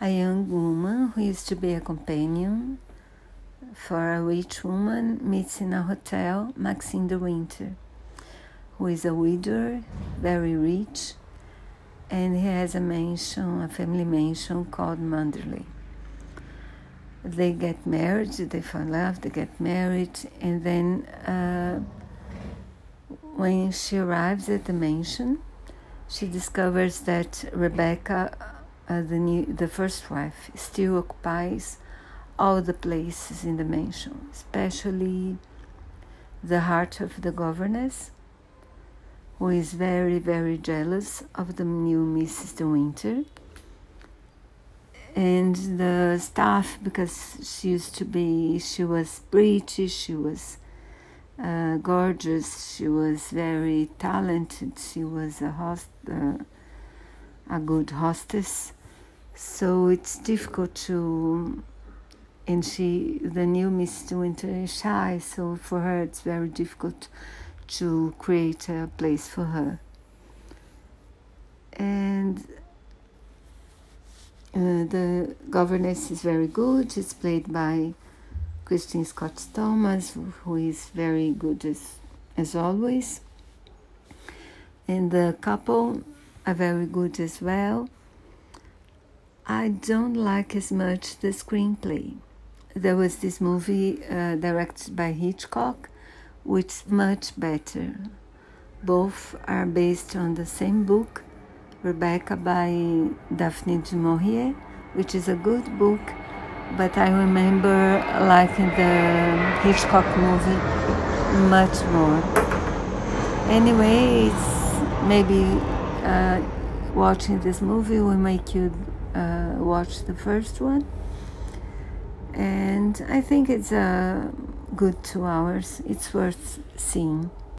a young woman who used to be a companion for a rich woman meets in a hotel Maxim de Winter, who is a widower, very rich, and he has a mansion, a family mansion called Manderley. They get married, they fall in love, they get married, and then uh, when she arrives at the mansion, she discovers that Rebecca uh, the new the first wife still occupies all the places in the mansion, especially the heart of the governess, who is very very jealous of the new Mrs. De Winter, and the staff because she used to be she was pretty, she was. Uh, gorgeous. She was very talented. She was a host, uh, a good hostess, so it's difficult to and she the new miss winter is shy so for her it's very difficult to create a place for her. And uh, the governess is very good. It's played by Kristin Scott Thomas who is very good as as always. And the couple are very good as well I don't like as much the screenplay. There was this movie uh, directed by Hitchcock, which is much better. Both are based on the same book, Rebecca by Daphne du Maurier, which is a good book, but I remember liking the Hitchcock movie much more. Anyway, maybe uh, watching this movie will make you uh, watch the first one, and I think it's a good two hours. It's worth seeing.